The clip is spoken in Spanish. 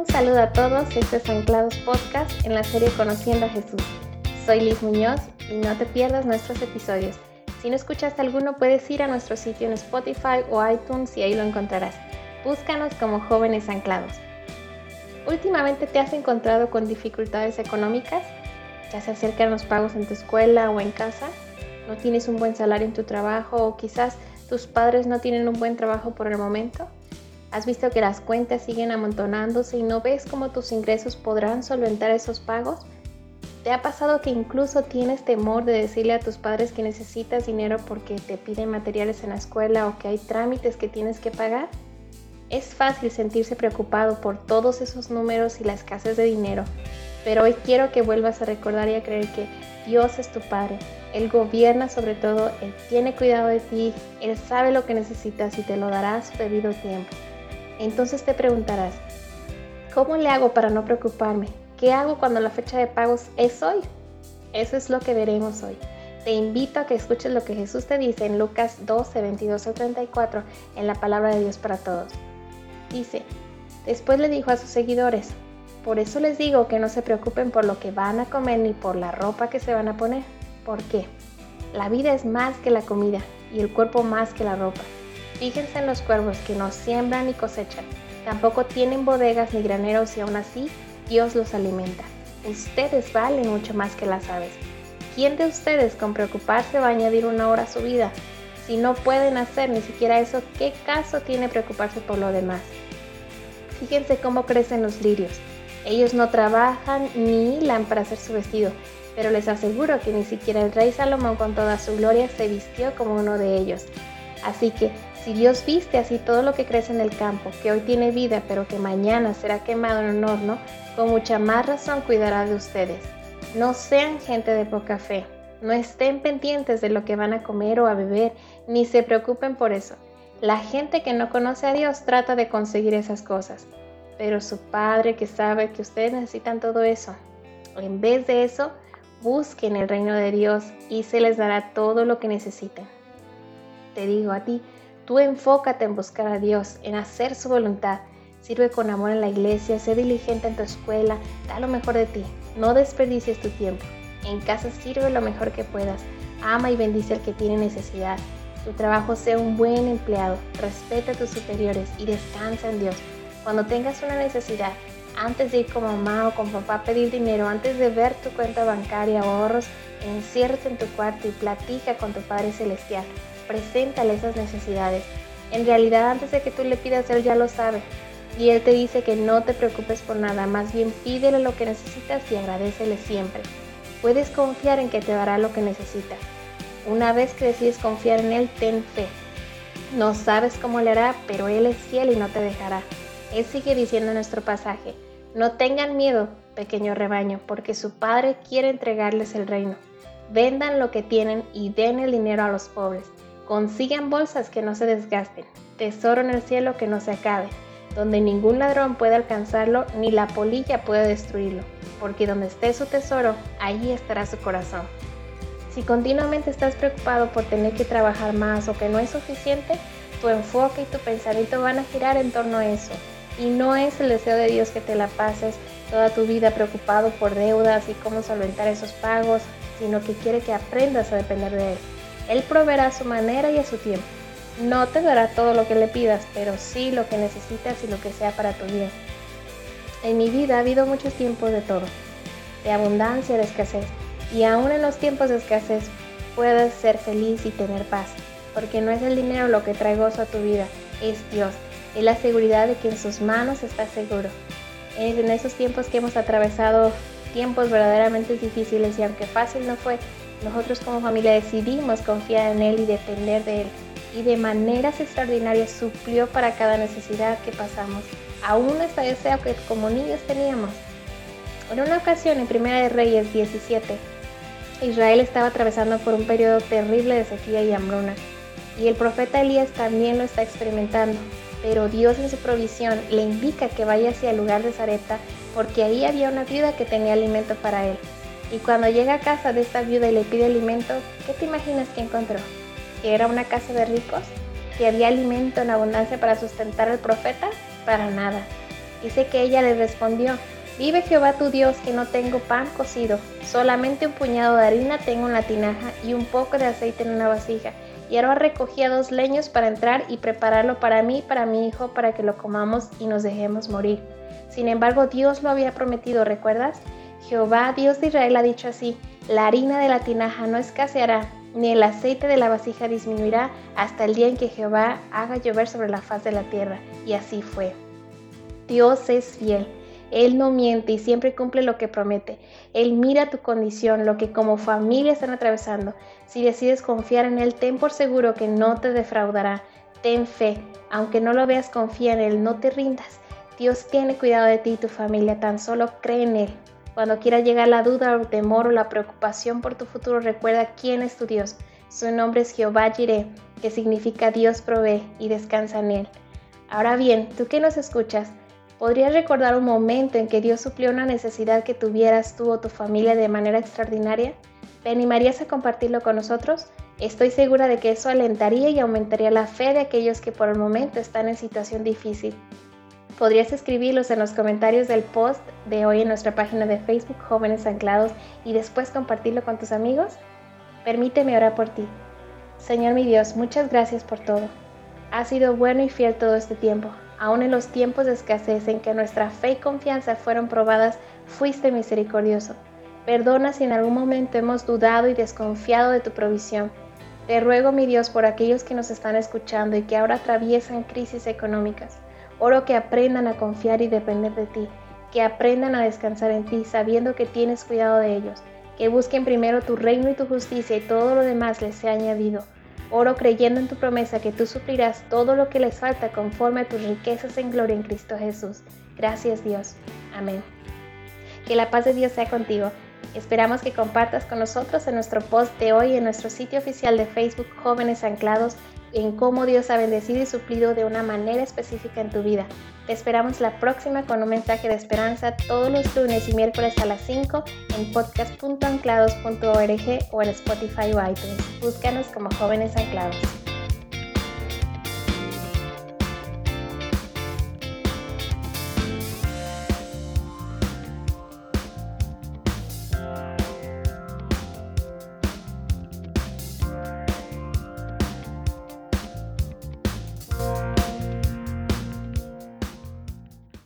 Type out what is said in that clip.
Un saludo a todos, este es Anclados Podcast en la serie Conociendo a Jesús. Soy Liz Muñoz y no te pierdas nuestros episodios. Si no escuchaste alguno, puedes ir a nuestro sitio en Spotify o iTunes y ahí lo encontrarás. Búscanos como Jóvenes Anclados. Últimamente te has encontrado con dificultades económicas, ya se acercan los pagos en tu escuela o en casa, no tienes un buen salario en tu trabajo o quizás tus padres no tienen un buen trabajo por el momento. ¿Has visto que las cuentas siguen amontonándose y no ves cómo tus ingresos podrán solventar esos pagos? ¿Te ha pasado que incluso tienes temor de decirle a tus padres que necesitas dinero porque te piden materiales en la escuela o que hay trámites que tienes que pagar? Es fácil sentirse preocupado por todos esos números y la escasez de dinero, pero hoy quiero que vuelvas a recordar y a creer que Dios es tu Padre. Él gobierna sobre todo, Él tiene cuidado de ti, Él sabe lo que necesitas y te lo dará a su debido tiempo. Entonces te preguntarás, ¿cómo le hago para no preocuparme? ¿Qué hago cuando la fecha de pagos es hoy? Eso es lo que veremos hoy. Te invito a que escuches lo que Jesús te dice en Lucas 12, 22 al 34 en la palabra de Dios para todos. Dice, después le dijo a sus seguidores, por eso les digo que no se preocupen por lo que van a comer ni por la ropa que se van a poner. ¿Por qué? La vida es más que la comida y el cuerpo más que la ropa. Fíjense en los cuervos que no siembran ni cosechan, tampoco tienen bodegas ni graneros y aún así Dios los alimenta. Ustedes valen mucho más que las aves. ¿Quién de ustedes con preocuparse va a añadir una hora a su vida? Si no pueden hacer ni siquiera eso, ¿qué caso tiene preocuparse por lo demás? Fíjense cómo crecen los lirios. Ellos no trabajan ni hilan para hacer su vestido, pero les aseguro que ni siquiera el rey Salomón con toda su gloria se vistió como uno de ellos. Así que si Dios viste así todo lo que crece en el campo, que hoy tiene vida, pero que mañana será quemado en un horno, con mucha más razón cuidará de ustedes. No sean gente de poca fe, no estén pendientes de lo que van a comer o a beber, ni se preocupen por eso. La gente que no conoce a Dios trata de conseguir esas cosas, pero su Padre que sabe que ustedes necesitan todo eso, en vez de eso, busquen el reino de Dios y se les dará todo lo que necesiten. Te digo a ti, Tú enfócate en buscar a Dios, en hacer su voluntad. Sirve con amor en la iglesia, sé diligente en tu escuela, da lo mejor de ti. No desperdicies tu tiempo. En casa sirve lo mejor que puedas. Ama y bendice al que tiene necesidad. Tu trabajo sea un buen empleado. Respeta a tus superiores y descansa en Dios. Cuando tengas una necesidad, antes de ir con mamá o con papá a pedir dinero, antes de ver tu cuenta bancaria o ahorros, enciérrate en tu cuarto y platica con tu Padre Celestial preséntale esas necesidades. En realidad antes de que tú le pidas, Él ya lo sabe. Y Él te dice que no te preocupes por nada, más bien pídele lo que necesitas y agradecele siempre. Puedes confiar en que te dará lo que necesitas. Una vez que decides confiar en Él, ten fe. No sabes cómo le hará, pero Él es fiel y no te dejará. Él sigue diciendo en nuestro pasaje, no tengan miedo, pequeño rebaño, porque su Padre quiere entregarles el reino. Vendan lo que tienen y den el dinero a los pobres. Consigan bolsas que no se desgasten, tesoro en el cielo que no se acabe, donde ningún ladrón puede alcanzarlo ni la polilla puede destruirlo, porque donde esté su tesoro, allí estará su corazón. Si continuamente estás preocupado por tener que trabajar más o que no es suficiente, tu enfoque y tu pensamiento van a girar en torno a eso. Y no es el deseo de Dios que te la pases toda tu vida preocupado por deudas y cómo solventar esos pagos, sino que quiere que aprendas a depender de Él. Él proveerá a su manera y a su tiempo. No te dará todo lo que le pidas, pero sí lo que necesitas y lo que sea para tu bien. En mi vida ha habido muchos tiempos de todo, de abundancia, de escasez, y aún en los tiempos de escasez puedes ser feliz y tener paz, porque no es el dinero lo que trae gozo a tu vida, es Dios, es la seguridad de que en sus manos estás seguro. En esos tiempos que hemos atravesado tiempos verdaderamente difíciles y aunque fácil no fue, nosotros como familia decidimos confiar en Él y depender de Él. Y de maneras extraordinarias suplió para cada necesidad que pasamos, aún este deseo que como niños teníamos. En una ocasión, en Primera de Reyes 17, Israel estaba atravesando por un periodo terrible de sequía y hambruna, y el profeta Elías también lo está experimentando, pero Dios en su provisión le indica que vaya hacia el lugar de Zareta porque ahí había una viuda que tenía alimento para él. Y cuando llega a casa de esta viuda y le pide alimento, ¿qué te imaginas que encontró? ¿Que era una casa de ricos? ¿Que había alimento en abundancia para sustentar al profeta? Para nada. Dice que ella le respondió, Vive Jehová tu Dios que no tengo pan cocido, solamente un puñado de harina tengo en la tinaja y un poco de aceite en una vasija. Y ahora recogía dos leños para entrar y prepararlo para mí para mi hijo para que lo comamos y nos dejemos morir. Sin embargo, Dios lo había prometido, ¿recuerdas? Jehová, Dios de Israel, ha dicho así, la harina de la tinaja no escaseará, ni el aceite de la vasija disminuirá hasta el día en que Jehová haga llover sobre la faz de la tierra. Y así fue. Dios es fiel. Él no miente y siempre cumple lo que promete. Él mira tu condición, lo que como familia están atravesando. Si decides confiar en Él, ten por seguro que no te defraudará. Ten fe. Aunque no lo veas, confía en Él, no te rindas. Dios tiene cuidado de ti y tu familia, tan solo cree en Él. Cuando quiera llegar la duda o el temor o la preocupación por tu futuro, recuerda quién es tu Dios. Su nombre es Jehová Jireh, que significa Dios provee y descansa en Él. Ahora bien, tú que nos escuchas, ¿Podrías recordar un momento en que Dios suplió una necesidad que tuvieras tú o tu familia de manera extraordinaria? ¿Te animarías a compartirlo con nosotros? Estoy segura de que eso alentaría y aumentaría la fe de aquellos que por el momento están en situación difícil. Podrías escribirlos en los comentarios del post de hoy en nuestra página de Facebook Jóvenes Anclados y después compartirlo con tus amigos. Permíteme orar por ti. Señor mi Dios, muchas gracias por todo. Has sido bueno y fiel todo este tiempo. Aún en los tiempos de escasez en que nuestra fe y confianza fueron probadas, fuiste misericordioso. Perdona si en algún momento hemos dudado y desconfiado de tu provisión. Te ruego, mi Dios, por aquellos que nos están escuchando y que ahora atraviesan crisis económicas. Oro que aprendan a confiar y depender de ti, que aprendan a descansar en ti sabiendo que tienes cuidado de ellos, que busquen primero tu reino y tu justicia y todo lo demás les sea añadido. Oro creyendo en tu promesa que tú suplirás todo lo que les falta conforme a tus riquezas en gloria en Cristo Jesús. Gracias Dios. Amén. Que la paz de Dios sea contigo. Esperamos que compartas con nosotros en nuestro post de hoy en nuestro sitio oficial de Facebook Jóvenes Anclados en cómo Dios ha bendecido y suplido de una manera específica en tu vida. Te esperamos la próxima con un mensaje de esperanza todos los lunes y miércoles a las 5 en podcast.anclados.org o en Spotify o iTunes. Búscanos como jóvenes anclados.